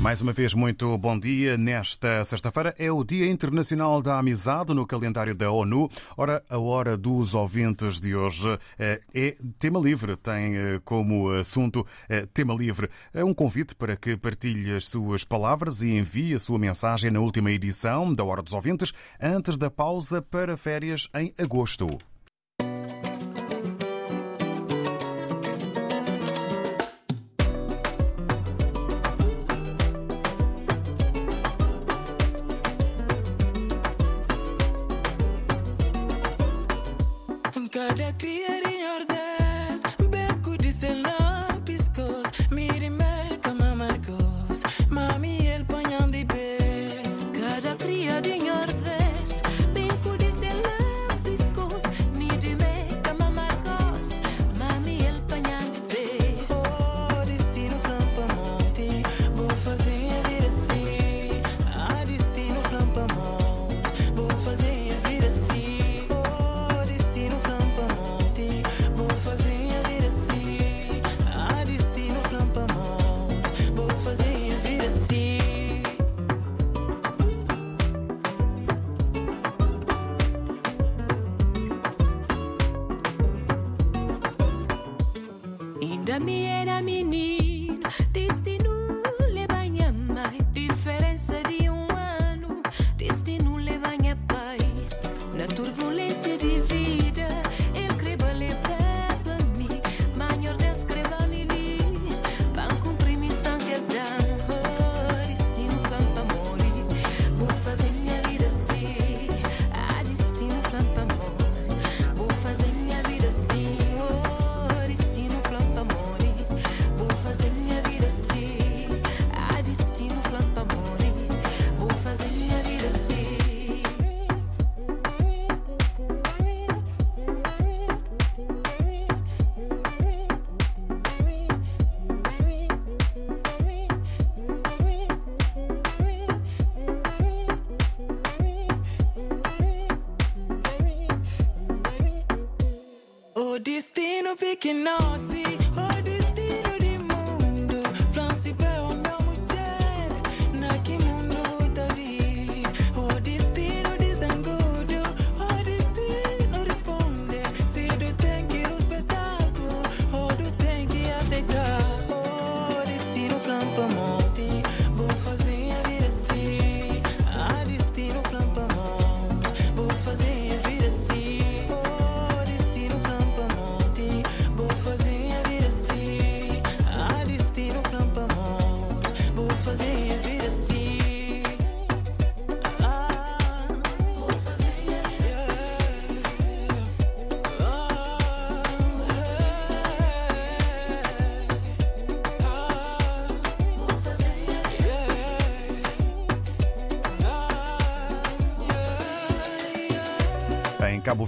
Mais uma vez, muito bom dia. Nesta sexta-feira é o Dia Internacional da Amizade no calendário da ONU. Ora, a hora dos ouvintes de hoje eh, é tema livre. Tem eh, como assunto eh, tema livre. É um convite para que partilhe as suas palavras e envie a sua mensagem na última edição da Hora dos Ouvintes, antes da pausa para férias em agosto. Maria Dynge. Destino fica notte, o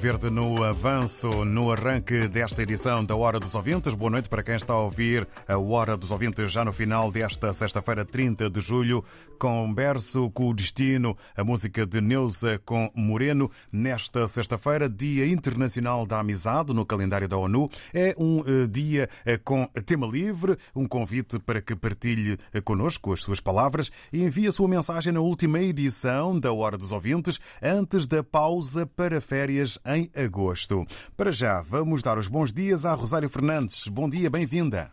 Verde, no avanço, no arranque desta edição da Hora dos Ouvintes. Boa noite para quem está a ouvir a Hora dos Ouvintes já no final desta sexta-feira, 30 de julho. Converso com o Destino, a música de Neuza com Moreno. Nesta sexta-feira, Dia Internacional da Amizade no calendário da ONU. É um eh, dia eh, com tema livre, um convite para que partilhe eh, connosco as suas palavras e envie a sua mensagem na última edição da Hora dos Ouvintes, antes da pausa para férias em agosto. Para já, vamos dar os bons dias à Rosário Fernandes. Bom dia, bem-vinda.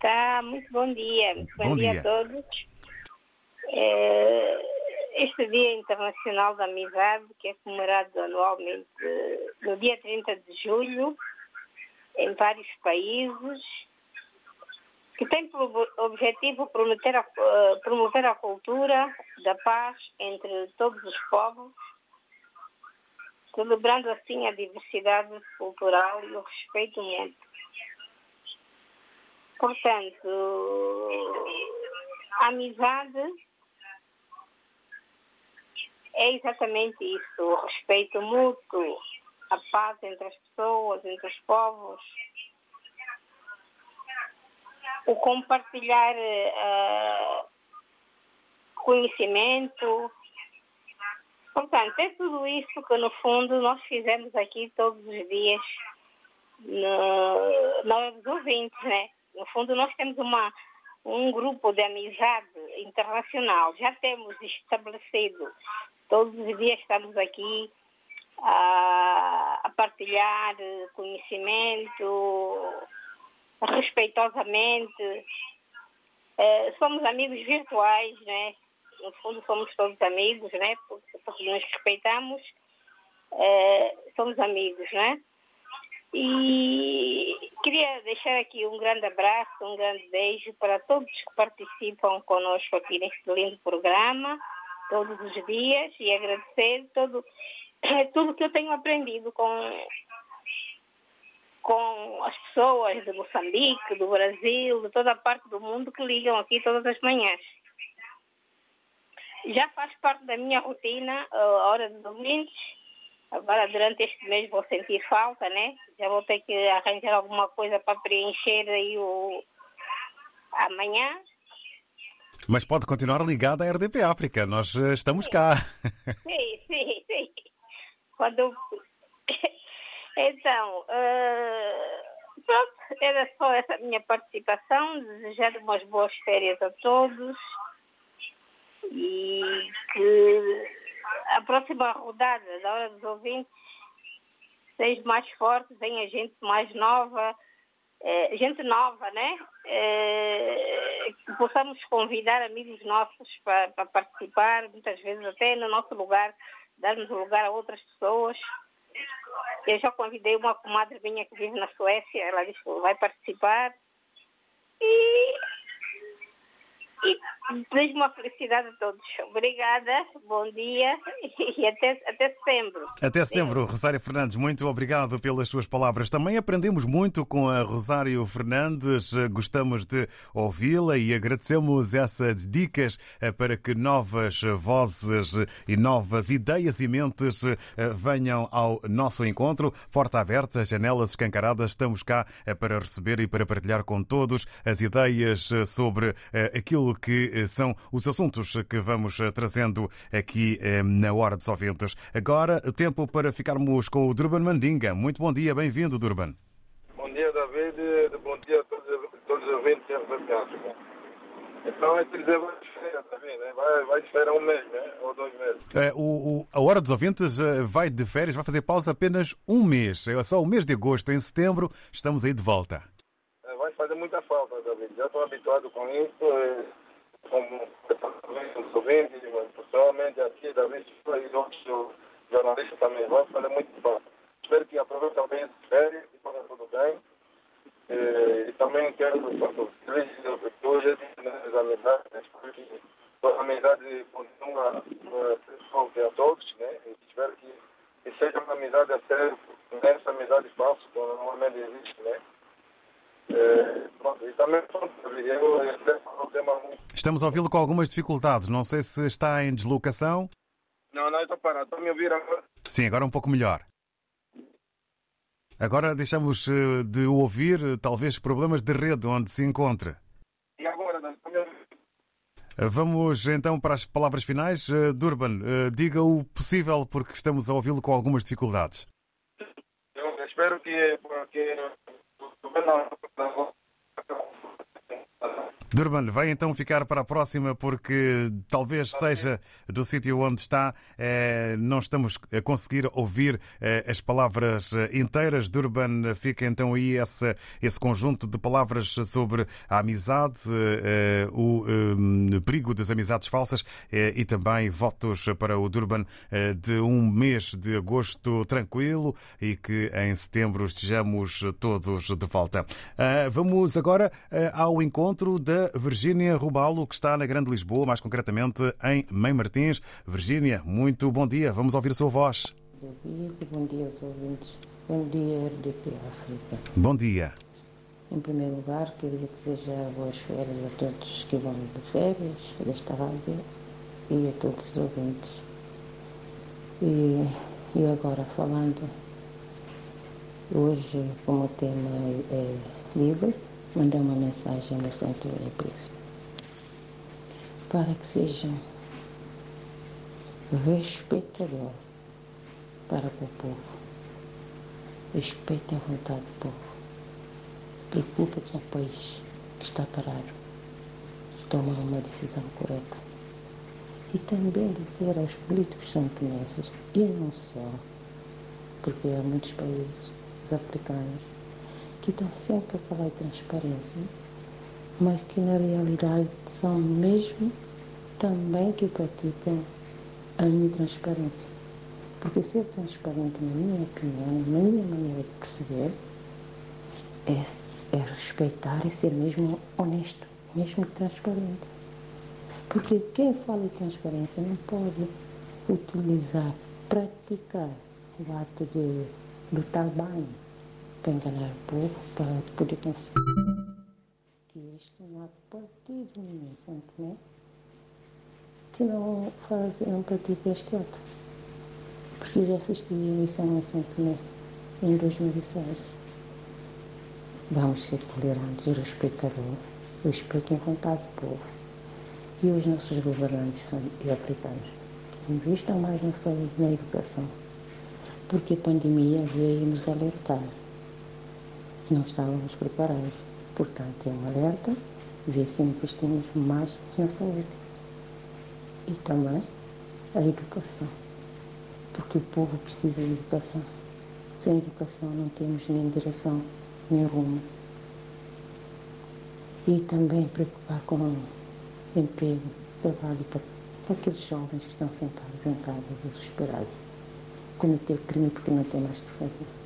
Tá, muito bom dia. Muito bom, Bom dia. dia. a todos. É, este Dia Internacional da Amizade, que é comemorado anualmente no dia 30 de julho, em vários países, que tem por objetivo promover a, eh, promover a cultura da paz entre todos os povos, celebrando assim a diversidade cultural e o respeito mútuo. Portanto, a amizade é exatamente isso, o respeito mútuo, a paz entre as pessoas, entre os povos, o compartilhar eh, conhecimento. Portanto, é tudo isso que, no fundo, nós fizemos aqui todos os dias no, hora dos ouvintes, né? No fundo, nós temos uma, um grupo de amizade internacional, já temos estabelecido. Todos os dias estamos aqui a, a partilhar conhecimento respeitosamente. Eh, somos amigos virtuais, né? No fundo, somos todos amigos, né? Porque, porque nos respeitamos, eh, somos amigos, né? E queria deixar aqui um grande abraço, um grande beijo para todos que participam conosco aqui neste lindo programa, todos os dias, e agradecer todo, tudo que eu tenho aprendido com, com as pessoas de Moçambique, do Brasil, de toda a parte do mundo que ligam aqui todas as manhãs. Já faz parte da minha rotina a hora de domingos. Agora, durante este mês, vou sentir falta, né? Já vou ter que arranjar alguma coisa para preencher aí o amanhã. Mas pode continuar ligada à RDP África, nós eh, estamos cá. Sim, sim, sim. Quando... Então, eh, pronto, era só essa minha participação. Desejar umas boas férias a todos e que a próxima rodada da Hora dos Ouvintes seja mais forte, venha gente mais nova, eh, gente nova, né? Eh, que possamos convidar amigos nossos para, para participar, muitas vezes até no nosso lugar, darmos lugar a outras pessoas. Eu já convidei uma comadre minha que vive na Suécia, ela disse que vai participar. E, e desejo uma felicidade a todos. Obrigada, bom dia e até, até setembro. Até setembro, Rosário Fernandes, muito obrigado pelas suas palavras. Também aprendemos muito com a Rosário Fernandes, gostamos de ouvi-la e agradecemos essas dicas eh, para que novas vozes e novas ideias e mentes eh, venham ao nosso encontro. Porta aberta, janelas escancaradas, estamos cá eh, para receber e para partilhar com todos as ideias sobre aquilo que são os assuntos que vamos trazendo aqui na Hora dos Ouvintes. Agora, tempo para ficarmos com o Durban Mandinga. Muito bom dia, bem-vindo, Durban. Bom dia, David. Bom dia a todos, todos os ouvintes da África. Então, é dizer, vai de férias, David, né? vai, vai de férias um mês, né? ou dois meses. É, o, o, a Hora dos Ouvintes eh, vai de férias, vai fazer pausa apenas um mês. É só o mês de agosto. Em setembro, estamos aí de volta. É, vai fazer muita falta, David. Já estou habituado com isso. É, como os ouvintes, pessoalmente aqui, David, e outros jornalistas também. Vai fazer muito falta. Espero que aproveitem bem as férias e façam tudo bem. E, e também quero que hoje as amizades, espero que a amizade continue a ser forte a todos, né? E espero que, que seja uma amizade a sério, essa amizade falsa que normalmente existe, né? Estamos a ouvi-lo com algumas dificuldades. Não sei se está em deslocação. Não, não, estou parado. Estão a me ouvir agora? Sim, agora um pouco melhor. Agora deixamos eh, de ouvir, eh, talvez, problemas de rede onde se encontra. E agora, ouvir? Vamos então para as palavras finais. Eh, Durban, eh, diga o possível porque estamos a ouvi-lo com algumas dificuldades. Eu espero que, que governo Durban, vai então ficar para a próxima porque talvez seja do sítio onde está, eh, não estamos a conseguir ouvir eh, as palavras eh, inteiras. Durban, fica então aí esse, esse conjunto de palavras sobre a amizade, eh, o perigo das amizades falsas e também votos para o Durban de um mês de agosto tranquilo e que em setembro estejamos todos de volta. Vamos agora ao encontro da Virgínia Rubalo, que está na Grande Lisboa, mais concretamente em Mãe Martins. Virgínia, muito bom dia. Vamos ouvir a sua voz. David, bom dia aos ouvintes. Bom dia, RDP África. Bom dia. Em primeiro lugar, queria desejar boas férias a todos que vão de férias desta rádio e a todos os ouvintes. E, e agora, falando, hoje, como o tema é, é livre, mandei uma mensagem no Centro em Príncipe para que sejam respeitadores para com o povo. Respeitem a vontade do povo. Preocupe com o país que está parado. Tomar uma decisão correta. E também dizer aos políticos santomenses, e não só, porque há muitos países africanos que estão sempre a falar de transparência, mas que na realidade são mesmo também que praticam a intransparência. Porque ser transparente, na minha opinião, na minha maneira de perceber, é, é respeitar e ser mesmo honesto, mesmo transparente. Porque quem fala de transparência não pode utilizar, praticar o ato de, do trabalho para enganar o povo, para poder conseguir que este não há partido nenhum, Santo Tomé, que não, faz, não pratica este ato. Porque eu já assisti a eleição em São Tomé em 2006. Vamos ser tolerantes e respeitadores, respeitem a vontade do povo. E os nossos governantes são africanos invistam mais na saúde e na educação, porque a pandemia veio nos alertar. Não estávamos preparados. Portanto, é um alerta, ver se investimos mais na saúde e também a educação, porque o povo precisa de educação. Sem educação não temos nem direção, nem rumo. E também preocupar com emprego, trabalho para, aqueles jovens que estão sentados em casa desesperados, cometer crime porque não tem mais o que fazer.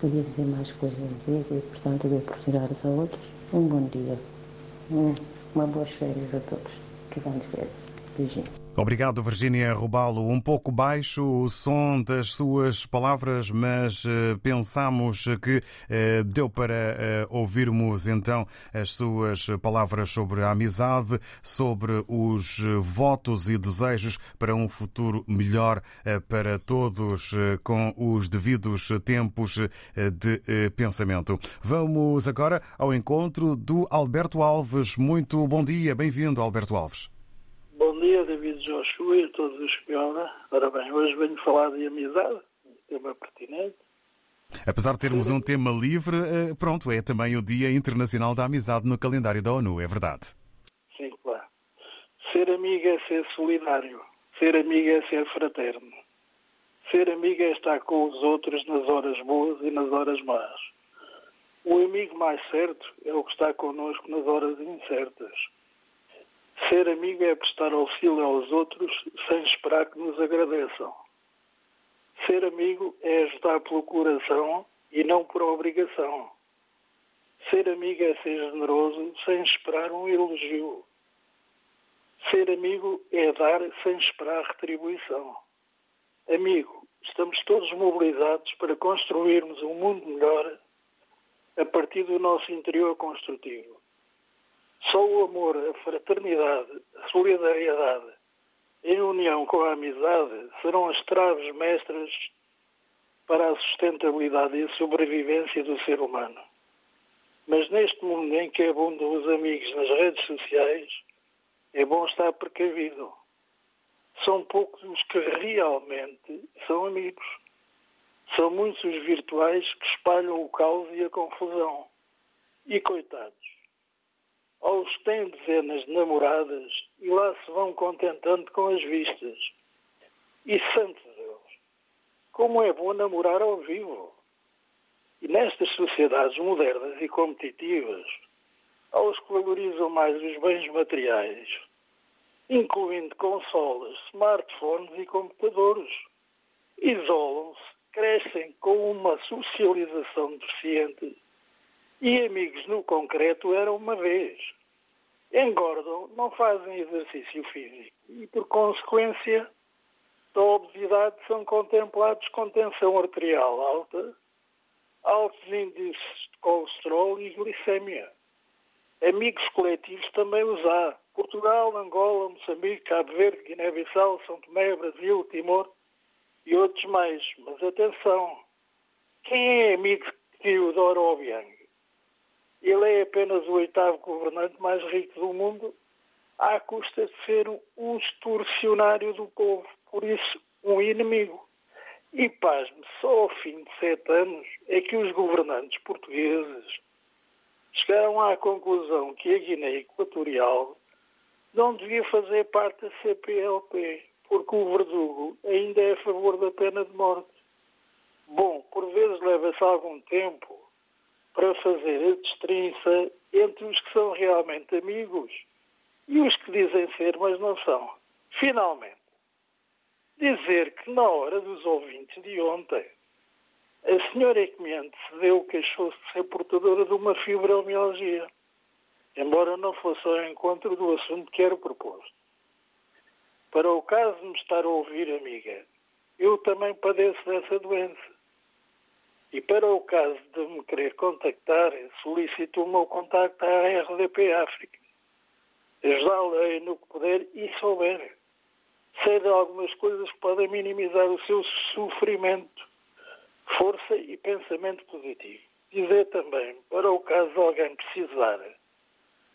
Podia dizer mais coisas às vezes e, portanto, dou oportunidades a outros. Um bom dia, um, uma boas férias a todos que vão de férias. Beijinho. Obrigado, Virgínia Robalo. Um pouco baixo o som das suas palavras, mas eh, pensamos que eh, deu para eh, ouvirmos então as suas palavras sobre a amizade, sobre os votos e desejos para um futuro melhor para todos, com os devidos tempos de pensamento. Vamos agora ao encontro do Alberto Alves. Muito bom dia, bem-vindo, Alberto Alves. Bom dia, David Joshua e a todos os que me ouvem. Ora bem, hoje venho falar de amizade, um tema pertinente. Apesar de termos um tema livre, eh, pronto, é também o Dia Internacional da Amizade no calendário da ONU, é verdade. Sim, claro. Ser amigo é ser solidário. Ser amigo é ser fraterno. Ser amigo é estar com os outros nas horas boas e nas horas más. O amigo mais certo é o que está connosco nas horas incertas. Ser amigo é prestar auxílio aos outros sem esperar que nos agradeçam. Ser amigo é ajudar pelo coração e não por obrigação. Ser amigo é ser generoso sem esperar um elogio. Ser amigo é dar sem esperar retribuição. Amigo, estamos todos mobilizados para construirmos um mundo melhor a partir do nosso interior construtivo. Só o amor, a fraternidade, a solidariedade, em união com a amizade, serão as traves mestras para a sustentabilidade e a sobrevivência do ser humano. Mas neste mundo em que abundam os amigos nas redes sociais, é bom estar precavido. São poucos os que realmente são amigos. São muitos os virtuais que espalham o caos e a confusão. E coitados, aos que têm dezenas de namoradas e lá se vão contentando com as vistas. E santo Deus, como é bom namorar ao vivo. E nestas sociedades modernas e competitivas, aos que valorizam mais os bens materiais, incluindo consolas, smartphones e computadores, isolam-se, crescem com uma socialização deficiente e amigos no concreto eram uma vez. Engordam, não fazem exercício físico e, por consequência, da obesidade são contemplados com tensão arterial alta, altos índices de colesterol e glicemia. Amigos coletivos também os há. Portugal, Angola, Moçambique, Cabo Verde, Guiné-Bissau, São Tomé, Brasil, Timor e outros mais. Mas atenção, quem é amigo de Teodoro Obiang? Ele é apenas o oitavo governante mais rico do mundo, à custa de ser um extorsionário do povo, por isso um inimigo. E pasme, só ao fim de sete anos é que os governantes portugueses chegaram à conclusão que a Guiné Equatorial não devia fazer parte da CPLP, porque o verdugo ainda é a favor da pena de morte. Bom, por vezes leva-se algum tempo para fazer a distinção entre os que são realmente amigos e os que dizem ser, mas não são. Finalmente, dizer que na hora dos ouvintes de ontem, a senhora Ecomente se deu queixou-se de ser portadora de uma fibromialgia, embora não fosse ao encontro do assunto que era proposto. Para o caso de me estar a ouvir, amiga, eu também padeço dessa doença. E para o caso de me querer contactar, solicito o meu contacto à RDP África. Ajudá-la no que puder e souber. Sei de algumas coisas que podem minimizar o seu sofrimento. Força e pensamento positivo. Dizer também, para o caso de alguém precisar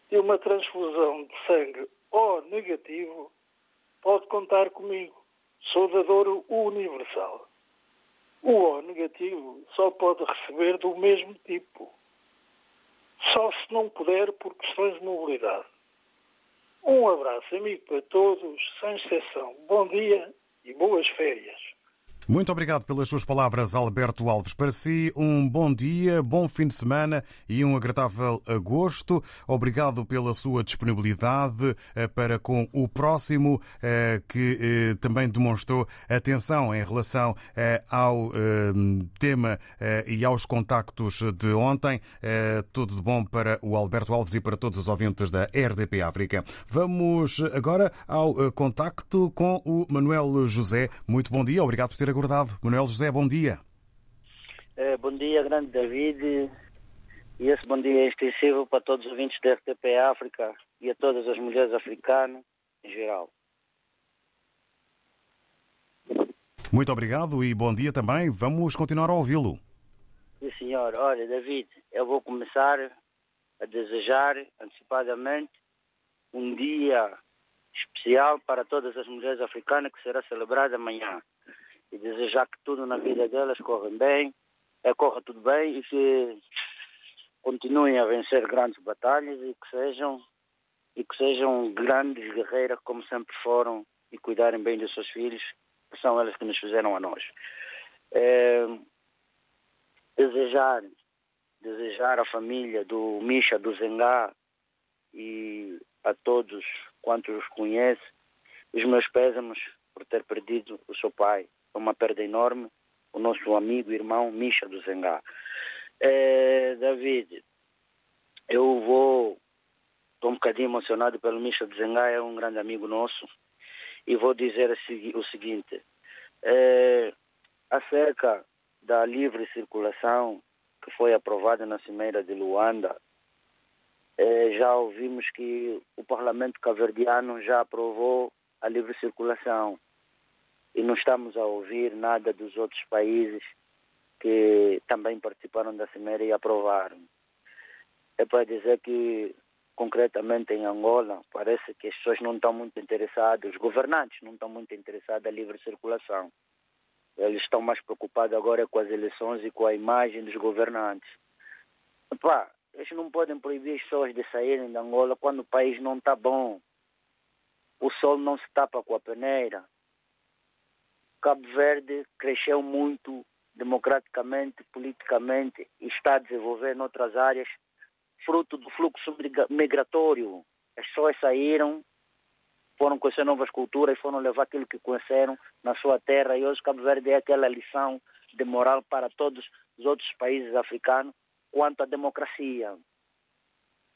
de uma transfusão de sangue O negativo, pode contar comigo. Sou dador universal. O O negativo só pode receber do mesmo tipo. Só se não puder por questões de mobilidade. Um abraço amigo para todos, sem exceção. Bom dia e boas férias. Muito obrigado pelas suas palavras, Alberto Alves. Para si, um bom dia, bom fim de semana e um agradável agosto. Obrigado pela sua disponibilidade eh, para com o próximo, eh, que eh, também demonstrou atenção em relação ao tema e aos contactos de ontem. Tudo de bom para o Alberto Alves e para todos os ouvintes da RDP África. Vamos agora ao contacto com o Manuel José. Muito bom dia, obrigado por ter aguardado. Manuel José, bom dia. Eh, bom dia, grande David. E esse bom dia é extensivo para todos os ouvintes da RTP África e a todas as mulheres africanas em geral. Muito obrigado e bom dia também. Vamos continuar a ouvi-lo. Sim, senhor. Olha, David, eu vou começar a desejar antecipadamente um dia especial para todas as mulheres africanas que será celebrado amanhã e desejar que tudo na vida delas corra bem, é, corra tudo bem e que continuem a vencer grandes batalhas e que sejam e que sejam grandes guerreiras como sempre foram e cuidarem bem dos seus filhos, que são elas que nos fizeram a nós. É, desejar desejar à família do Misha, do Zengá e a todos quantos os conhece os meus pésames por ter perdido o seu pai. É uma perda enorme. O nosso amigo e irmão Misha do Zengá. É, David, eu vou. Estou um bocadinho emocionado pelo Misha do Zengá, é um grande amigo nosso. E vou dizer o seguinte: é, acerca da livre circulação que foi aprovada na Cimeira de Luanda, é, já ouvimos que o Parlamento caverdiano já aprovou a livre circulação e não estamos a ouvir nada dos outros países que também participaram da Cimeira e aprovaram. É para dizer que, concretamente em Angola, parece que as pessoas não estão muito interessadas, os governantes não estão muito interessados na livre circulação. Eles estão mais preocupados agora com as eleições e com a imagem dos governantes. Epá, eles não podem proibir as pessoas de saírem de Angola quando o país não está bom. O sol não se tapa com a peneira. Cabo Verde cresceu muito democraticamente, politicamente e está a desenvolver áreas, fruto do fluxo migra- migratório. As pessoas saíram, foram conhecer novas culturas, foram levar aquilo que conheceram na sua terra e hoje Cabo Verde é aquela lição de moral para todos os outros países africanos quanto à democracia.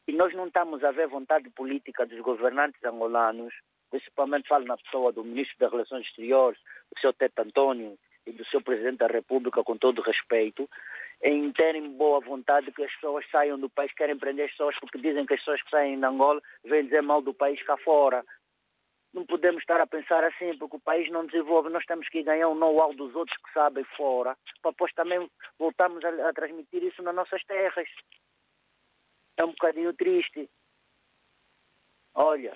E nós não estamos a ver vontade política dos governantes angolanos, principalmente falo na pessoa do ministro das Relações Exteriores, do seu Tete Antônio e do seu presidente da República, com todo respeito, em terem boa vontade que as pessoas saiam do país, querem prender as pessoas porque dizem que as pessoas que saem de Angola vêm dizer mal do país cá fora. Não podemos estar a pensar assim, porque o país não desenvolve. Nós temos que ganhar o know-how dos outros que sabem fora, para depois também voltarmos a, a transmitir isso nas nossas terras. É um bocadinho triste. Olha,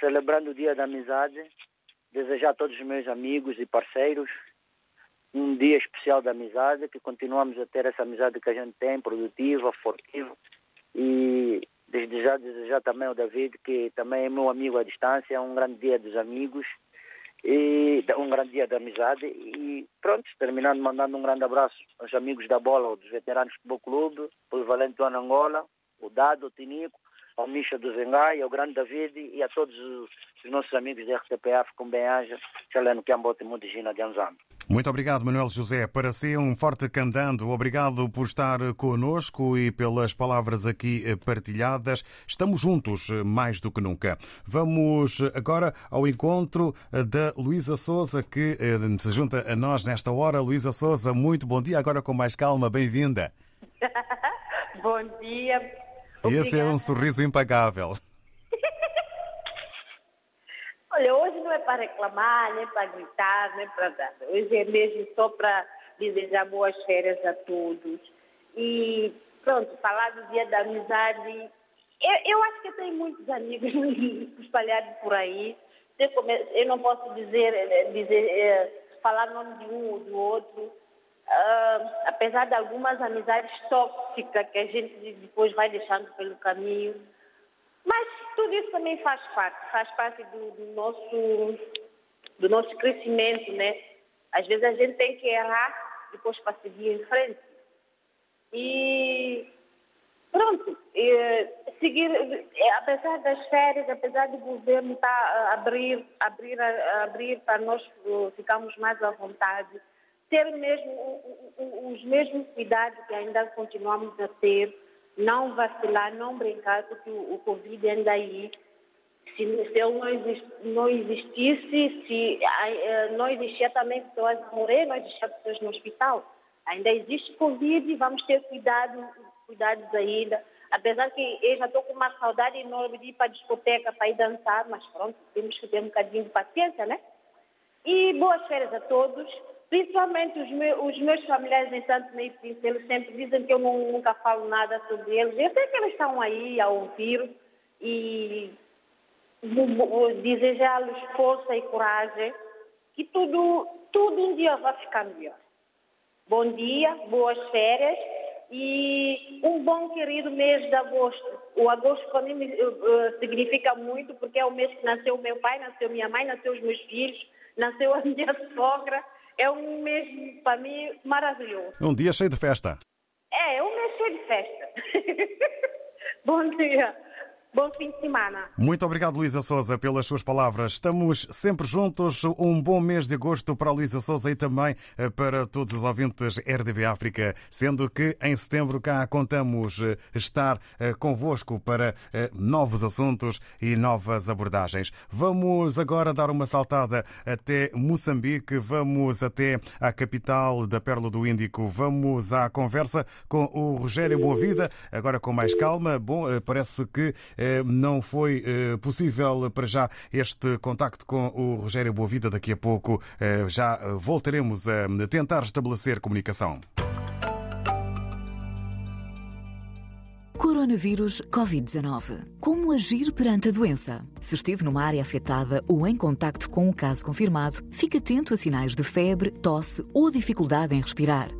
celebrando o Dia da Amizade, desejar a todos os meus amigos e parceiros um dia especial da amizade, que continuamos a ter essa amizade que a gente tem, produtiva, fortiva. E desde já desejar também ao David, que também é meu amigo à distância, um grande dia dos amigos e um grande dia da amizade. E pronto, terminando mandando um grande abraço aos amigos da bola, dos veteranos do Futebol Clube, Polivalente do Angola, o Dado, o Tinico, ao Misha do Zengai, ao grande David e a todos os, os nossos amigos da RTPF, com bem-aja, Chaleno Kiambote Mudigina de Anzambo. Muito obrigado, Manuel José. Para si, um forte candando. Obrigado por estar conosco e pelas palavras aqui eh, partilhadas. Estamos juntos eh, mais do que nunca. Vamos agora ao encontro eh, da Luísa Souza, que eh, se junta a nós nesta hora. Luísa Souza, muito bom dia. Agora com mais calma, bem-vinda. Bom dia. Esse é um Obrigada. sorriso impagável. Olha, hoje não é para reclamar, nem para gritar, nem para nada. Hoje é mesmo só para desejar boas férias a todos. E pronto, falar do dia da amizade. Eu, eu acho que eu tenho muitos amigos espalhados por aí. Eu não posso dizer, eh, dizer eh, falar nome de um ou do outro. Ah, apesar de algumas amizades tóxicas que a gente depois vai deixando pelo caminho. Mas tudo isso também faz parte, faz parte do, do nosso, do nosso crescimento, né? Às vezes a gente tem que errar depois para seguir em frente. E pronto, eh, seguir, eh, apesar das férias, apesar do governo estar a abrir, abrir, a- abrir para nós eh, ficarmos mais à vontade, ter mesmo os mesmos cuidados que ainda continuamos a ter, não vacilar, não brincar, porque o, Covid ainda aí. Se, se ele não, exis- não existisse, se eh, não existia também pessoas a morrer, não existia pessoas no hospital. Ainda existe Covid e vamos ter cuidado, cuidados ainda. Apesar que eu já estou com uma saudade enorme de ir para a discoteca para ir dançar, mas pronto, temos que ter um bocadinho de paciência, né? E boas férias a todos, principalmente os, os meus familiares em Santo Meio Príncipe, eles sempre dizem que eu não- nunca falo nada sobre eles. Eu sei que eles estão aí a ouvir e desejá-los força e coragem, que tudo, tudo um dia vai ficar melhor. Bom dia, boas férias e um bom querido mês de agosto. O agosto para mim eh, eh, significa muito porque é o mês que nasceu meu pai, nasceu minha mãe, nasceu os meus filhos, nasceu a minha sogra. É um mês para mim maravilhoso. Um dia cheio de festa. É, é um mês cheio de festa. bom dia, bom fim de semana. Muito obrigado, Luísa Souza, pelas suas palavras. Estamos sempre juntos. Um bom mês de agosto para a Luísa Souza e também eh, para todos os ouvintes RDB África, sendo que em setembro cá contamos eh, estar eh, convosco para novos assuntos e novas abordagens. Vamos agora dar uma saltada até Moçambique, vamos até à capital da Pérola do Índico, vamos à conversa com o Rogério Boavida, agora com mais calma. Bom, parece que não foi eh, possível para já este contacto com o Rogério Boavida. Daqui a pouco eh, já voltaremos a tentar estabelecer comunicação. Coronavírus Covid-19. Como agir perante a doença? Se esteve numa área afetada ou em contacto com um caso confirmado, fique atento a sinais de febre, tosse ou dificuldade em respirar.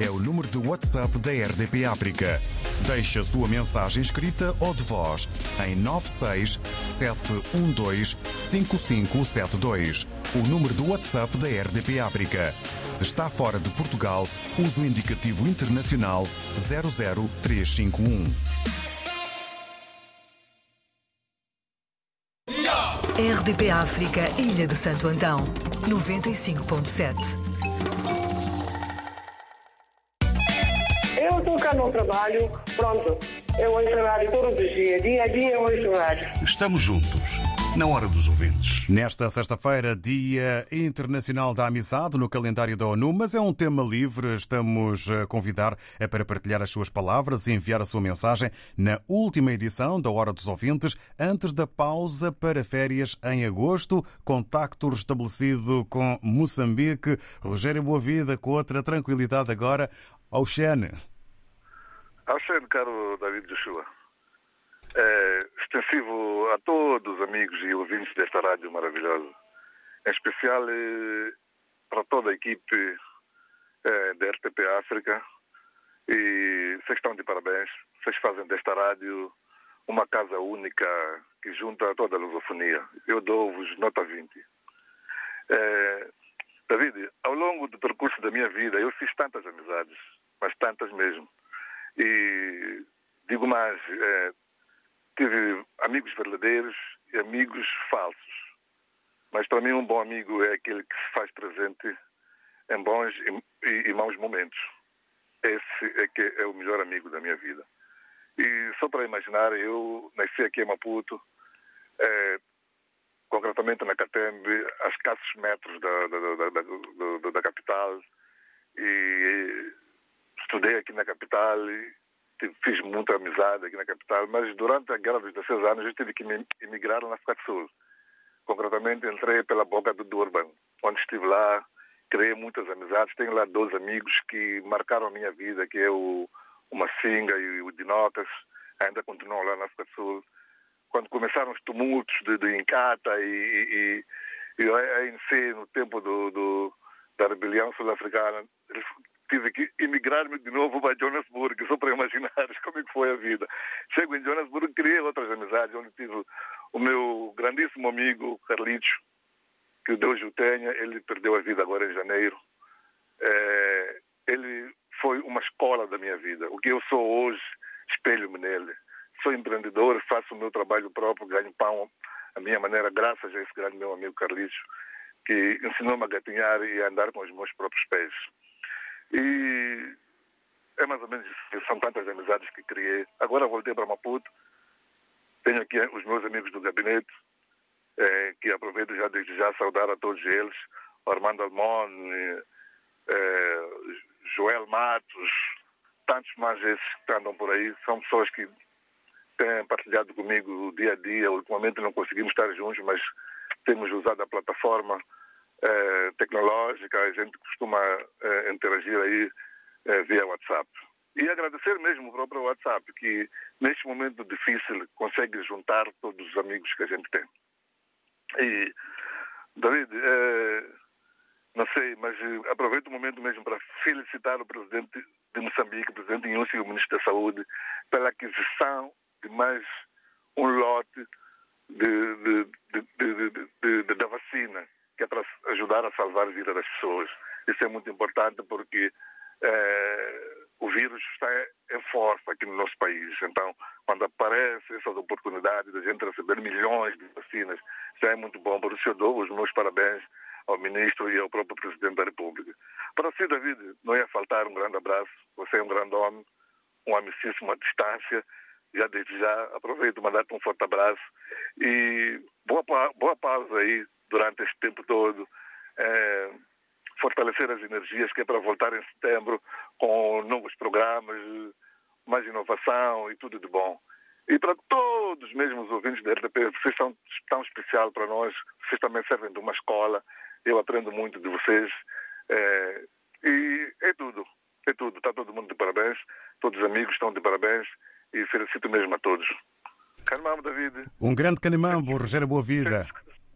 é o número de WhatsApp da RDP África. Deixe a sua mensagem escrita ou de voz em 967125572. O número do WhatsApp da RDP África. Se está fora de Portugal, use o indicativo internacional 00351. RDP África, Ilha de Santo Antão, 95.7. Cá no trabalho, pronto. Eu ouço rádio todos os dias, dia a dia eu ouço rádio. Estamos juntos, na hora dos ouvintes. Nesta sexta-feira, Dia Internacional da Amizade no calendário da ONU, mas é um tema livre. Estamos a convidar é para partilhar as suas palavras e enviar a sua mensagem na última edição da Hora dos Ouvintes, antes da pausa para férias em agosto. Contacto restabelecido com Moçambique. Rogério Boa Vida, com outra tranquilidade agora. Ao Xene, caro David Joshua. É, extensivo a todos os amigos e ouvintes desta rádio maravilhosa. Em especial eh, para toda a equipe eh, da RTP África. E vocês estão de parabéns. Vocês fazem desta rádio uma casa única que junta toda a lusofonia. Eu dou-vos nota 20. Eh, David, ao longo do percurso da minha vida, eu fiz tantas amizades, mas tantas mesmo. E digo mais, eh, tive amigos verdadeiros e amigos falsos. Mas para mim um bom amigo é aquele que se faz presente em bons e, e, maus momentos. Esse é que é o melhor amigo da minha vida. E só para imaginar, eu nasci aqui em Maputo, eh, concretamente na Catembe, a escassos metros da, da, da, da capital. E estudei aqui na capital fiz muita amizade aqui na capital, mas durante a guerra dos 16 anos eu tive que emigrar na África do Sul. Concretamente entrei pela boca do Durban, onde estive lá, criei muitas amizades, tenho lá dois amigos que marcaram a minha vida, que é o, o Massinga e o Dinocas, ainda continuam lá na África do Sul. Quando começaram os tumultos de, de Incata e, e, e a ANC no tempo do, do, da rebelião sul-africana, tive que emigrar-me de novo para Johannesburg, só para imaginares como é que foi a vida. Chego em Johannesburg, criei outras amizades, onde tive o meu grandíssimo amigo Carlitos, que Deus o tenha, ele perdeu a vida agora em janeiro. É, ele foi uma escola da minha vida. O que eu sou hoje, espelho-me nele. Sou empreendedor, faço o meu trabalho próprio, ganho pão à minha maneira, graças a esse grande meu amigo Carlitos, que ensinou-me a gatinhar e a andar com os meus próprios pés. E é mais ou menos isso. São tantas amizades que criei. Agora voltei para Maputo. Tenho aqui os meus amigos do gabinete, eh, que aproveito já desde já saudar a todos eles. Armando Almon, eh, eh, Joel Matos, tantos mais esses que andam por aí. São pessoas que têm partilhado comigo o dia a dia. Ultimamente não conseguimos estar juntos, mas temos usado a plataforma eh, tecnológica, a gente costuma eh, interagir aí eh, via WhatsApp. E agradecer mesmo o próprio WhatsApp, que neste momento difícil consegue juntar todos os amigos que a gente tem. E, David, não sei, mas aproveito o momento mesmo para felicitar o presidente de Moçambique, o presidente Inúcio e o ministro da Saúde, pela aquisição de mais um lote de, de- de- de- da vacina, que é para ajudar a salvar a vida das pessoas. Isso é muito importante porque eh, o vírus está em força aqui no nosso país. Então, quando aparece essas oportunidades de a gente receber milhões de vacinas, já é muito bom. Por isso eu dou os meus parabéns ao ministro e ao próprio presidente da República. Para si, David, não ia faltar um grande abraço. Você é um grande homem, um amicíssimo à distância. Já desde já aproveito mandar-te um forte abraço e boa, boa pausa aí durante este tempo todo. Eh, fortalecer as energias que é para voltar em setembro com novos programas, mais inovação e tudo de bom. E para todos mesmo os ouvintes da RDP, vocês são tão especial para nós, vocês também servem de uma escola, eu aprendo muito de vocês. É, e é tudo, é tudo. Está todo mundo de parabéns, todos os amigos estão de parabéns e felicito mesmo a todos. Carmamo, David. Um grande canimambo, Rogério Boavida.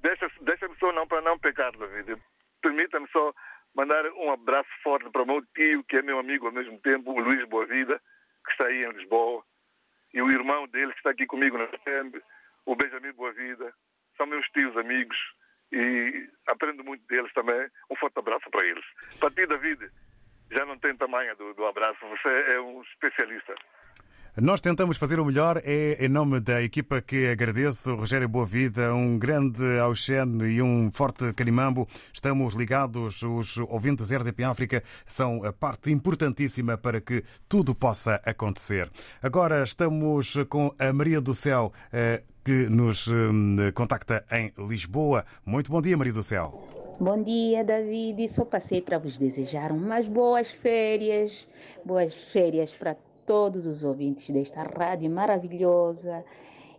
Deixa- Deixa-me só, não, para não pecar, David. Permita-me só mandar um abraço forte para o meu tio, que é meu amigo ao mesmo tempo, o Luís Boavida, que está aí em Lisboa, e o irmão dele, que está aqui comigo na FEMB, o Benjamin Boavida. São meus tios amigos e aprendo muito deles também. Um forte abraço para eles. Para ti, David, já não tem tamanho do, do abraço, você é um especialista. Nós tentamos fazer o melhor, é em nome da equipa que agradeço, Rogério Boavida, um grande Auxene e um forte carimambo. Estamos ligados, os ouvintes RDP África são a parte importantíssima para que tudo possa acontecer. Agora estamos com a Maria do Céu, eh, que nos eh, contacta em Lisboa. Muito bom dia, Maria do Céu. Bom dia, David. Só passei para vos desejar umas boas férias, boas férias para todos os ouvintes desta rádio maravilhosa.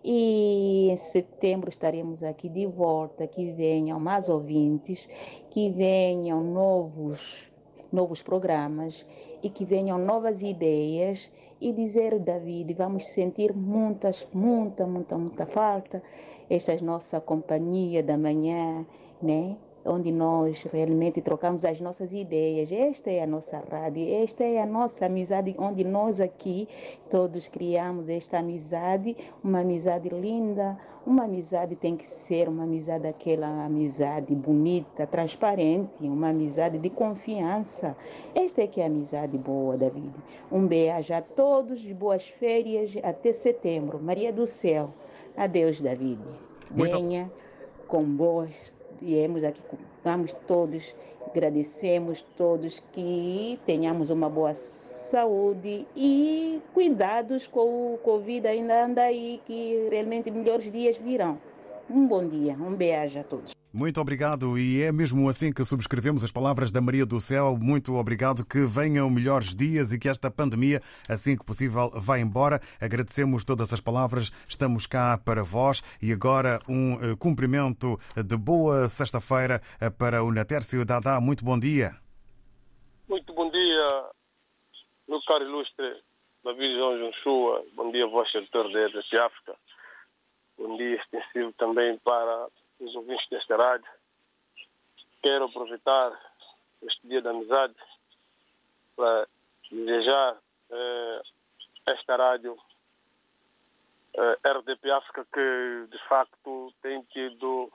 E em setembro estaremos aqui de volta. Que venham mais ouvintes, que venham novos, novos programas e que venham novas ideias. E dizer, David, vamos sentir muitas, muita, muita, muita falta. Esta é nossa companhia da manhã, né? Onde nós realmente trocamos as nossas ideias. Esta é a nossa rádio, esta é a nossa amizade, onde nós aqui todos criamos esta amizade, uma amizade linda, uma amizade tem que ser uma amizade, aquela amizade bonita, transparente, uma amizade de confiança. Esta é que é a amizade boa, David. Um beijo a todos, boas férias, até setembro. Maria do Céu. Adeus, David. Muito- Venha com boas viemos aqui, vamos todos, agradecemos todos que tenhamos uma boa saúde e cuidados com o Covid ainda anda aí, que realmente melhores dias virão. Um bom dia, um beijo a todos. Muito obrigado, e é mesmo assim que subscrevemos as palavras da Maria do Céu. Muito obrigado, que venham melhores dias e que esta pandemia, assim que possível, vá embora. Agradecemos todas as palavras, estamos cá para vós. E agora um eh, cumprimento de boa sexta-feira eh, para o Natércio Dadá. Muito bom dia. Muito bom dia, meu caro ilustre David João Jonchua. Bom dia, vosso editor RDP África. Bom dia extensivo também para os ouvintes desta rádio. Quero aproveitar este dia da amizade para desejar eh, esta rádio eh, RDP África que de facto tem tido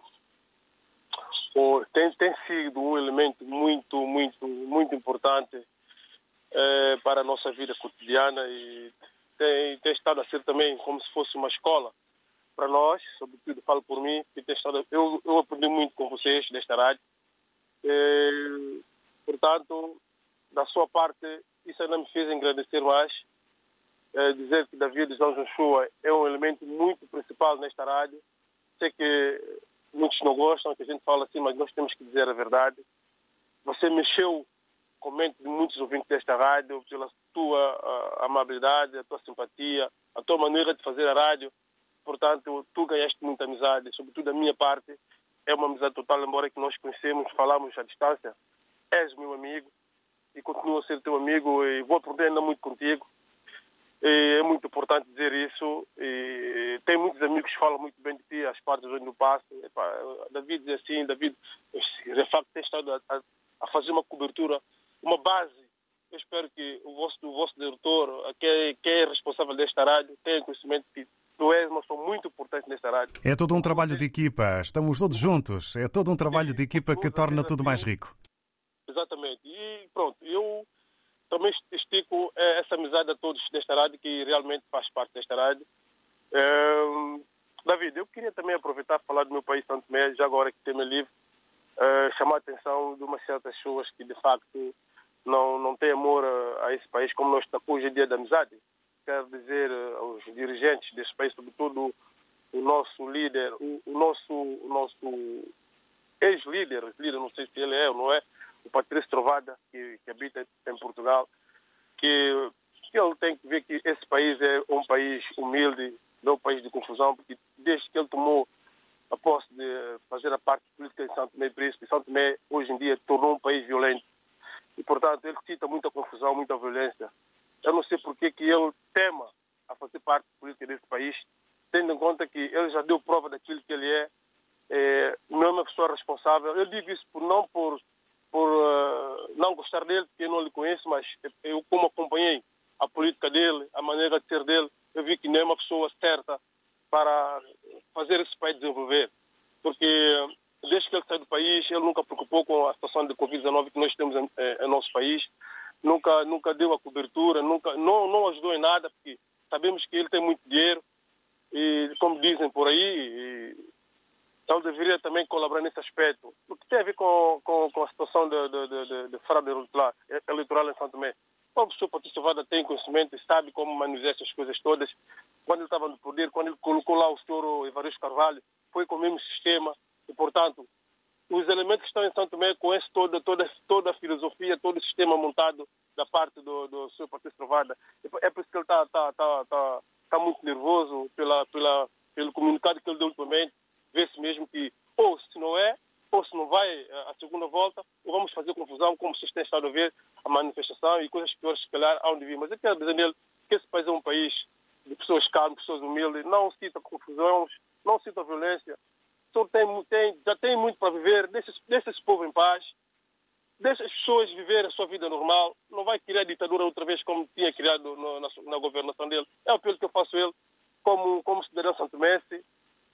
ou tem, tem sido um elemento muito, muito, muito importante eh, para a nossa vida cotidiana e tem, tem estado a ser também como se fosse uma escola para nós, sobretudo falo por mim, que tem estado, eu, eu aprendi muito com vocês desta rádio. Eh, portanto, da sua parte, isso ainda me fez agradecer mais. Eh, dizer que David João Joshua é um elemento muito principal nesta rádio. Sei que muitos não gostam, que a gente fala assim, mas nós temos que dizer a verdade. Você mexeu com a mente de muitos ouvintes desta rádio pela tua ah, amabilidade, a tua simpatia, a tua maneira de fazer a rádio. Portanto, tu ganhaste muita amizade, sobretudo da minha parte. É uma amizade total, embora que nós conhecemos, falamos à distância. És meu amigo e continuo a ser teu amigo e vou aprender ainda muito contigo. E é muito importante dizer isso. E tem muitos amigos que falam muito bem de ti, as partes onde eu passo. Epá, David diz assim, David, de facto, tem estado a, a- fazer uma cobertura, uma base. Eu espero que o vosso, o vosso diretor, que é, que é responsável desta rádio, tenha conhecimento que tu és uma pessoa muito importante nesta rádio. É todo um trabalho de equipa, estamos todos juntos. É todo um trabalho de equipa que torna tudo mais rico. Exatamente. E pronto, eu também estico eh, essa amizade a todos desta rádio, que realmente faz parte desta rádio. Ehm, David, eu queria também aproveitar para falar do meu país, Santo Tomé, já agora que tem meu livro, eh, chamar a atenção de umas certas pessoas que de facto não, não têm amor a, a esse país, como nós hoje em dia da amizade. Quero dizer eh, aos dirigentes desse país, sobretudo o nosso líder, o, o nosso, o nosso ex-líder, líder, não sei se ele é ou não é, o Patrício Trovada, que, que habita em Portugal. que, que ele tem que ver que esse país é um país humilde, não um país de confusão, porque desde que ele tomou a posse de fazer a parte política em Santo Tomé e Príncipe, Santo Tomé hoje em dia tornou um país violento. E, portanto, ele cita muita confusão, muita violência. Eu não sei por que que ele tema a fazer parte política desse país, tendo em conta que ele já deu prova daquilo que ele é, é não é uma pessoa responsável. Eu digo isso por não por, por uh, não gostar dele, porque eu não lhe conheço, mas eu, como acompanhei a política dele, a maneira de ser dele, eu vi que não é uma pessoa certa para fazer esse país desenvolver. Porque desde que ele saiu do país, ele nunca preocupou com a situação de Covid-19 que nós temos em, em, nosso país, nunca, nunca deu a cobertura, nunca, não, não ajudou em nada, porque sabemos que ele tem muito dinheiro e, como dizem por aí, ele deveria também colaborar nesse aspecto. O que tem a ver com, com, com a situação de, de, de, de fraude eleitoral, eleitoral em São Tomé? O professor Patrício Vada tem conhecimento e sabe como manusear essas coisas todas. Quando ele estava no poder, quando ele colocou lá o senhor Evaristo Carvalho, foi com o mesmo sistema. E, portanto, os elementos que estão em São Tomé conhecem toda, toda, toda a filosofia, todo o sistema montado da parte do, do senhor Patrício Vada. É por isso que ele está tá, tá, tá, tá muito nervoso pela, pela, pelo comunicado que ele deu ultimamente. Vê-se mesmo que, ou se não é, ou se não vai a segunda volta, ou vamos fazer confusão, como vocês têm estado a ver, a manifestação e coisas piores, se calhar, há onde vir. Mas eu quero dizer nele que esse país é um país de pessoas calmas, pessoas humildes, não cita confusões, não cita violência. Só tem, tem, já tem muito para viver, deixa, deixa esse povo em paz, deixa as pessoas viver a sua vida normal, não vai criar ditadura outra vez como tinha criado no, na, na, governação dele. É o apelo que eu faço a ele, como, como cidadão santomense,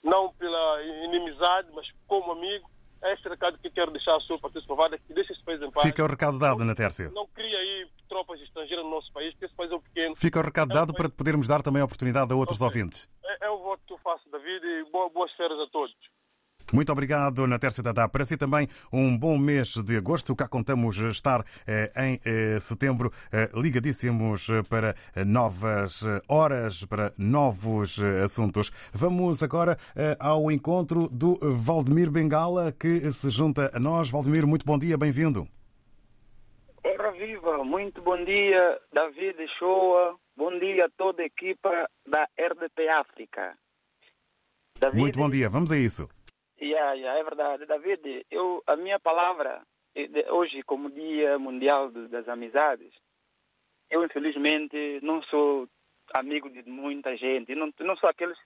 não pela inimizade, mas como amigo, é esse recado que quero deixar ao senhor Patrício Provada, que deixe esse país em paz. Fica o recado dado, Natércio. Não cria aí tropas estrangeiras no nosso país, porque esse país é um pequeno. Fica o recado é dado um para podermos dar também a oportunidade a outros okay. ouvintes. É, é, o voto que eu faço, David, e boas, férias a todos. Muito obrigado, Natércio Dadá. Para si também um bom mês de agosto. Cá contamos estar eh, em eh, setembro eh, ligadíssimos para novas horas, para novos assuntos. Vamos agora ao encontro do Valdemir Bengala, que se junta a nós. Valdemir, muito bom dia, bem-vindo. Viva, muito bom dia, David Shoa. Bom dia a toda a equipa da RDP África. David... Muito bom dia, vamos a isso. Yeah, yeah, é verdade. David, eu, a minha palavra, hoje, como Dia Mundial das Amizades, eu, infelizmente, não sou amigo de muita gente. Não, não sou aqueles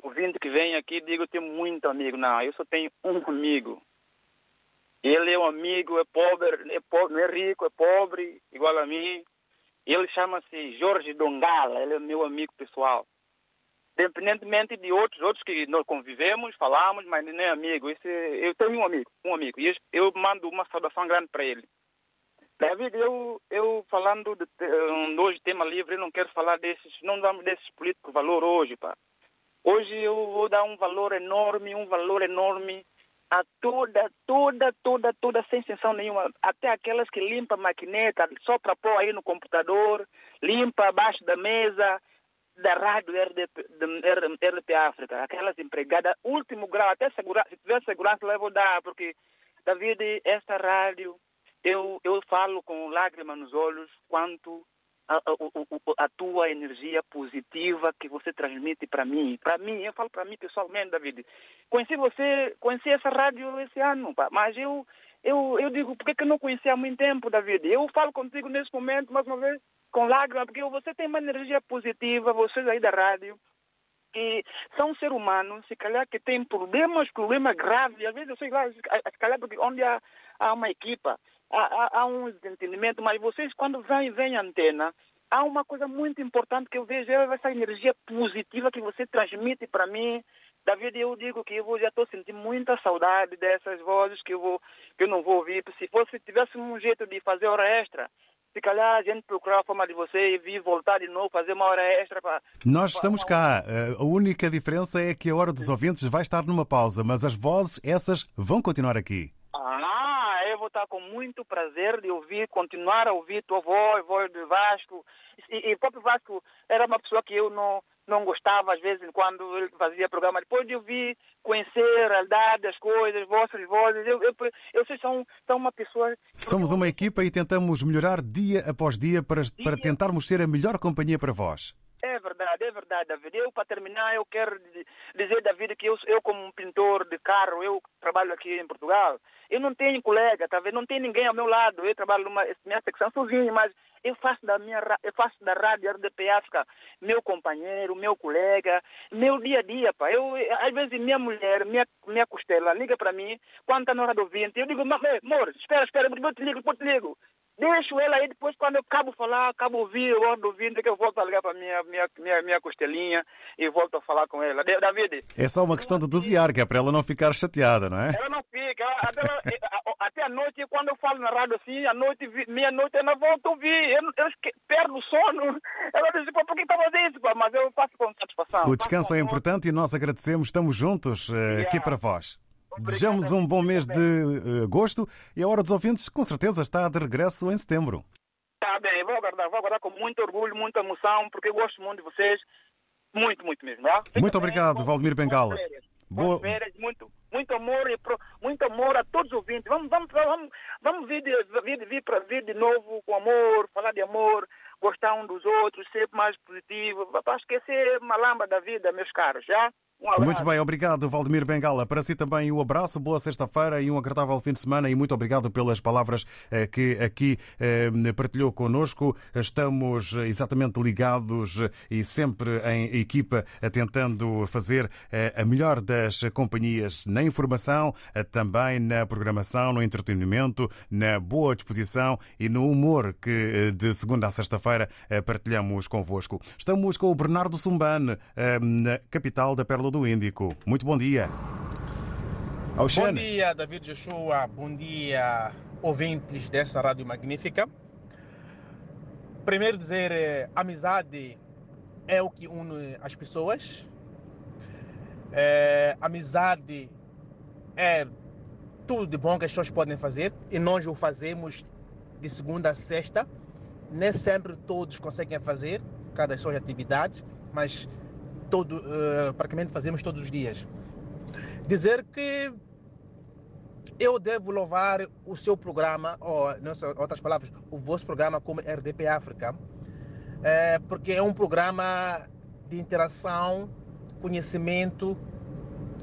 ouvintes que vêm aqui e digam tenho muito amigo. Não, eu só tenho um amigo. Ele é um amigo, é pobre, é pobre, não é rico, é pobre, igual a mim. Ele chama-se Jorge Dongala, ele é meu amigo pessoal independentemente de outros, outros que nós convivemos, falamos, mas nem amigo. Esse, eu tenho um amigo, um amigo, e eu mando uma saudação grande para ele. David, eu, eu falando de, hoje tema livre, eu não quero falar desses, não damos desses políticos valor hoje, pá. Hoje eu vou dar um valor enorme, um valor enorme a toda, toda, toda, toda, sem exceção nenhuma, até aquelas que limpam a maquineta só para pôr aí no computador, limpa abaixo da mesa, da rádio RDP, RDP África, aquelas empregadas, último grau, até segura, se tiver segurança, eu vou dar, porque, David, esta rádio, eu, eu falo com lágrimas nos olhos quanto a, a, a, tua energia positiva que você transmite para mim. Para mim, eu falo para mim pessoalmente, David. Conheci você, conheci essa rádio esse ano, mas eu, eu, eu digo, por que, que eu não conheci há muito tempo, David? Eu falo contigo nesse momento, mais uma vez, com lágrimas, porque você tem uma energia positiva, vocês aí da rádio, que são seres humanos, se calhar que têm problemas, problemas graves, às vezes eu sei lá, se calhar porque onde há, há uma equipa, há, há, um desentendimento, mas vocês quando vêm, vêm a antena, há uma coisa muito importante que eu vejo, é essa energia positiva que você transmite para mim, David, eu digo que eu já estou sentindo muita saudade dessas vozes que eu, vou, que eu não vou ouvir. Se fosse, tivesse um jeito de fazer hora extra, se calhar a gente procurar a forma de você vir voltar de novo, fazer uma hora extra para. Nós estamos cá. Eh, a única diferença é que a hora dos ouvintes vai estar numa pausa, mas as vozes, essas, vão continuar aqui. Ah, eu vou estar com muito prazer de ouvir, continuar a ouvir tua voz, voz do Vasco. E, e o próprio Vasco era uma pessoa que eu não, não gostava às vezes quando ele fazia programa. Depois de eu vi conhecer a realidade das coisas, vossas vozes, eu, eu, eu sei são, são uma pessoa. Somos uma equipa e tentamos melhorar dia após dia para, para tentarmos ser a melhor companhia para vós. É verdade, é verdade, David. Eu, para terminar, eu quero dizer, David, que eu, eu como pintor de carro, eu trabalho aqui em Portugal, eu não tenho colega, tá vendo? Não tem ninguém ao meu lado. Eu trabalho numa minha secção sozinho, mas eu faço da minha eu faço da rádio RDP África meu companheiro, meu colega, meu dia a dia, pá. Eu às vezes minha mulher, minha minha costela liga para mim quando está na hora do ouvinte, eu digo, amor, espera, espera, eu te ligo, depois te ligo. Deixo ela aí, depois quando eu acabo falar, acabo ouvir, eu ando ouvindo, que eu volto a ligar para minha, minha, minha, minha costelinha e volto a falar com ela. David. É só uma questão de dosear, que é para ela não ficar chateada, não é? Ela não fica. Ela, até, ela, até a noite, quando eu falo na rádio assim, à noite, meia-noite, ela volta a ouvir. Eu, eu perdo o sono. Ela diz, pô, por que está fazendo isso? Mas eu faço com satisfação. O descanso é importante e nós agradecemos. Estamos juntos uh, yeah. aqui para vós. Desejamos um bom mês de agosto e a Hora dos Ouvintes, com certeza, está de regresso em setembro. Está bem, vou aguardar, vou aguardar com muito orgulho, muita emoção, porque eu gosto muito de vocês. Muito, muito mesmo. Tá? Muito obrigado, bom, Valdemir Bengala. Boa... muito, muito amor e pro, muito amor a todos os ouvintes. Vamos, vamos, vamos, vamos vir, de, vir, vir, para vir de novo com amor, falar de amor, gostar um dos outros, ser mais positivo, para esquecer uma lamba da vida, meus caros, já? Um muito bem, obrigado, Valdemir Bengala. Para si também um abraço, boa sexta-feira e um agradável fim de semana e muito obrigado pelas palavras eh, que aqui eh, partilhou connosco. Estamos exatamente ligados e sempre em equipa tentando fazer eh, a melhor das companhias na informação, também na programação, no entretenimento, na boa disposição e no humor que de segunda a sexta-feira partilhamos convosco. Estamos com o Bernardo Sumbane, na capital da Pérola do Índico. Muito bom dia. Bom dia, David Joshua. Bom dia, ouvintes dessa rádio magnífica. Primeiro dizer, eh, amizade é o que une as pessoas. É, amizade é tudo de bom que as pessoas podem fazer e nós o fazemos de segunda a sexta. Nem sempre todos conseguem fazer cada suas atividades, mas todo, uh, praticamente fazemos todos os dias. Dizer que eu devo louvar o seu programa, ou, em outras palavras, o vosso programa como RDP África, é, porque é um programa de interação, conhecimento,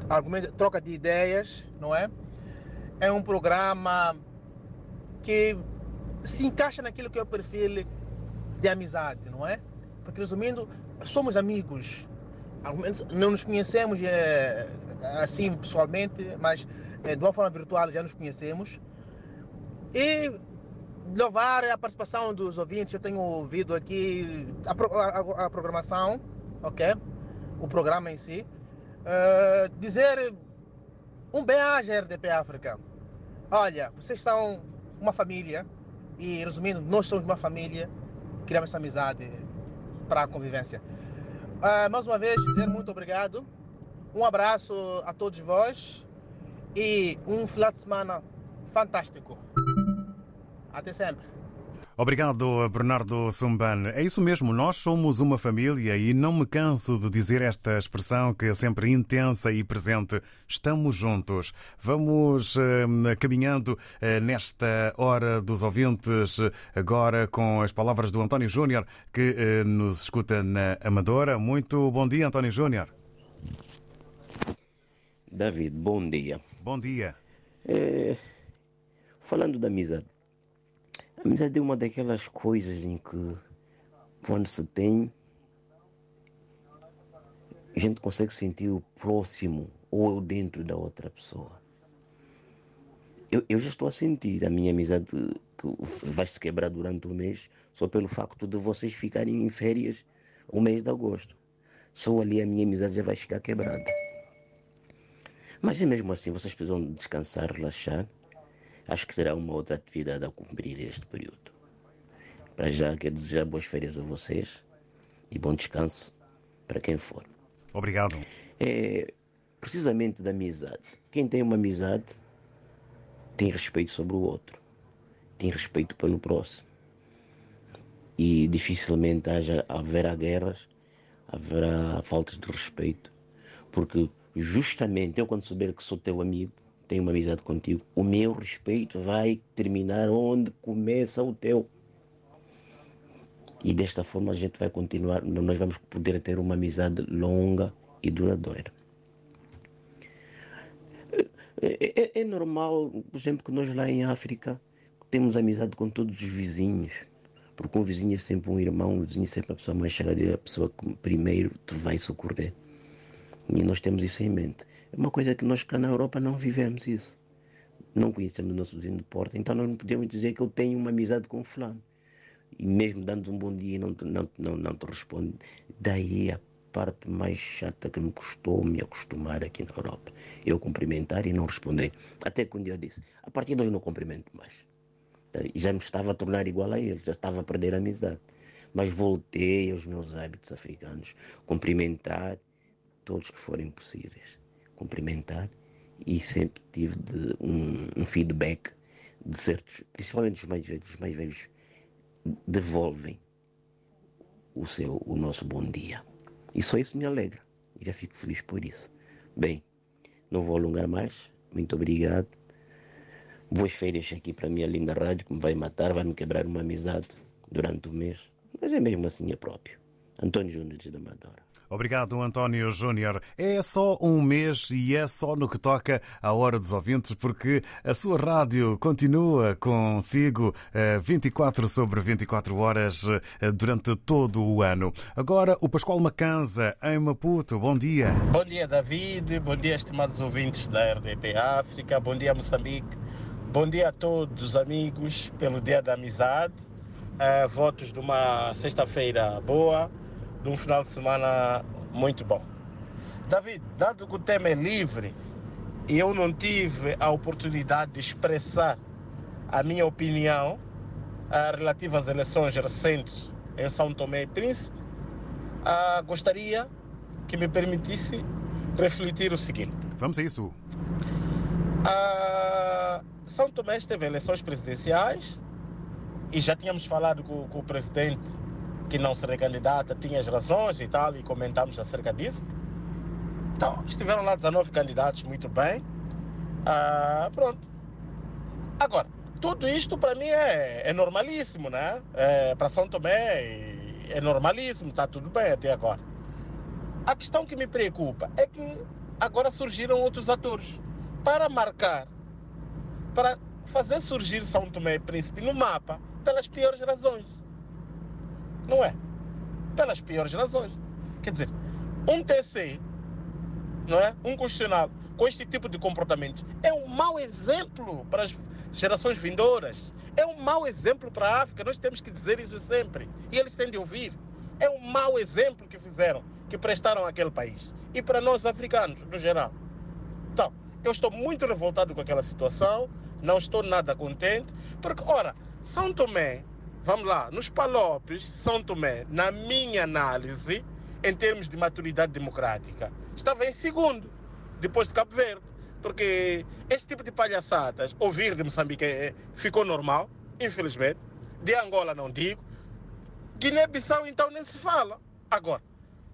argumento, troca de ideias, não é? É um programa que se encaixa naquilo que é o perfil de amizade, não é? Porque, resumindo, somos amigos, não nos conhecemos é, assim pessoalmente, mas é, de uma forma virtual já nos conhecemos. E louvar a participação dos ouvintes, eu tenho ouvido aqui a, a, a programação, ok? O programa em si. Uh, dizer um beijo RDP África. Olha, vocês são uma família e, resumindo, nós somos uma família, criamos essa amizade para a convivência. Uh, mais uma vez, dizer muito obrigado. Um abraço a todos vós e um final de semana fantástico. Até sempre. Obrigado, Bernardo Sumban. É isso mesmo, nós somos uma família e não me canso de dizer esta expressão que é sempre intensa e presente. Estamos juntos. Vamos eh, caminhando eh, nesta hora dos ouvintes, agora com as palavras do António Júnior, que eh, nos escuta na Amadora. Muito bom dia, António Júnior. David, bom dia. Bom dia. É, falando da amizade. A amizade é uma daquelas coisas em que, quando se tem, a gente consegue sentir o próximo ou eu dentro da outra pessoa. Eu, eu já estou a sentir a minha amizade que vai se quebrar durante o mês só pelo facto de vocês ficarem em férias o mês de agosto. Só ali a minha amizade já vai ficar quebrada. Mas é mesmo assim, vocês precisam descansar, relaxar. Acho que terá uma outra atividade a cumprir este período. Para já, quero desejar boas férias a vocês e bom descanso para quem for. Obrigado. É precisamente da amizade. Quem tem uma amizade tem respeito sobre o outro, tem respeito pelo próximo. E dificilmente haja, haverá guerras, haverá faltas de respeito, porque justamente eu, quando souber que sou teu amigo, tenho uma amizade contigo, o meu respeito vai terminar onde começa o teu. E desta forma a gente vai continuar, nós vamos poder ter uma amizade longa e duradoura. É, é- é normal, por exemplo, que nós lá em África temos amizade com todos os vizinhos. Porque um vizinho é sempre um irmão, um vizinho é sempre a pessoa mais chegada, a pessoa que primeiro te vai socorrer. E nós temos isso em mente. É uma coisa que nós cá na Europa não vivemos isso. Não conhecemos o nosso vizinho de porta, então nós não podemos dizer que eu tenho uma amizade com fulano. E mesmo dando um bom dia não, não, não, não te responde. Daí a parte mais chata que me custou me acostumar aqui na Europa. Eu cumprimentar e não responder. Até dia eu disse, a partir de hoje não cumprimento mais. E já me estava a tornar igual a ele, já estava a perder a amizade. Mas voltei aos meus hábitos africanos. Cumprimentar todos que forem possíveis. Cumprimentar e sempre tive de um, um feedback de certos, principalmente os mais velhos, os mais velhos devolvem o seu, o nosso bom dia. E só isso me alegra. E já fico feliz por isso. Bem, não vou alongar mais. Muito obrigado. Boas férias aqui para a minha linda rádio, que me vai matar, vai me quebrar uma amizade durante o mês. Mas é mesmo assim é próprio. Antônio Júnior de Amadora. Obrigado, António Júnior. É só um mês e é só no que toca à Hora dos Ouvintes, porque a sua rádio continua consigo eh, 24 sobre 24 horas eh, durante todo o ano. Agora, o Pascoal Macanza, em Maputo. Bom dia. Bom dia, David. Bom dia, estimados ouvintes da RDP África. Bom dia, Moçambique. Bom dia a todos os amigos pelo Dia da Amizade. Eh, votos de uma sexta-feira boa, de um final de semana muito bom. David, dado que o tema é livre e eu não tive a oportunidade de expressar a minha opinião ah, relativa às eleições recentes em São Tomé e Príncipe, ah, gostaria que me permitisse refletir o seguinte. Vamos a isso. Ah, São Tomé teve eleições presidenciais e já tínhamos falado com, com o presidente que não se recandidata, tinha as razões e tal, e comentamos acerca disso. Então, estiveram lá 19 candidatos, muito bem. Ah, pronto. Agora, tudo isto para mim é, é normalíssimo, né? É, para São Tomé é normalíssimo, está tudo bem até agora. A questão que me preocupa é que agora surgiram outros atores para marcar, para fazer surgir São Tomé e Príncipe no mapa pelas piores razões. Não é? Pelas piores razões. Quer dizer, um TC, não é? Um questionário com este tipo de comportamento é um mau exemplo para as gerações vindouras. É um mau exemplo para a África. Nós temos que dizer isso sempre. E eles têm de ouvir. É um mau exemplo que fizeram, que prestaram àquele país. E para nós africanos, no geral. Então, eu estou muito revoltado com aquela situação. Não estou nada contente. Porque, ora, São Tomé, vamos lá, nos Palopes, São Tomé, na minha análise, em termos de maturidade democrática, estava em segundo, depois de Cabo Verde. Porque este tipo de palhaçadas, ouvir de Moçambique eh, ficou normal, infelizmente. De Angola não digo. Guiné-Bissau então nem se fala. Agora,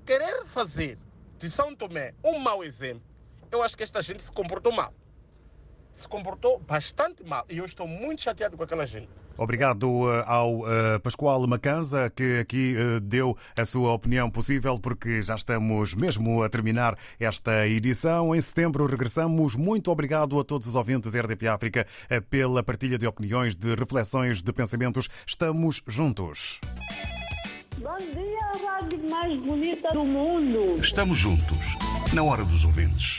querer fazer de São Tomé um mau exemplo, eu acho que esta gente se comportou mal. Se comportou bastante mal. E eu estou muito chateado com aquela gente. Obrigado eh, ao eh, Pascoal Macanza, que aqui eh, deu a sua opinião possível, porque já estamos mesmo a terminar esta edição. Em setembro regressamos. Muito obrigado a todos os ouvintes da RDP África pela partilha de opiniões, de reflexões, de pensamentos. Estamos juntos. Bom dia, a rádio mais bonita do mundo. Estamos juntos, na hora dos ouvintes.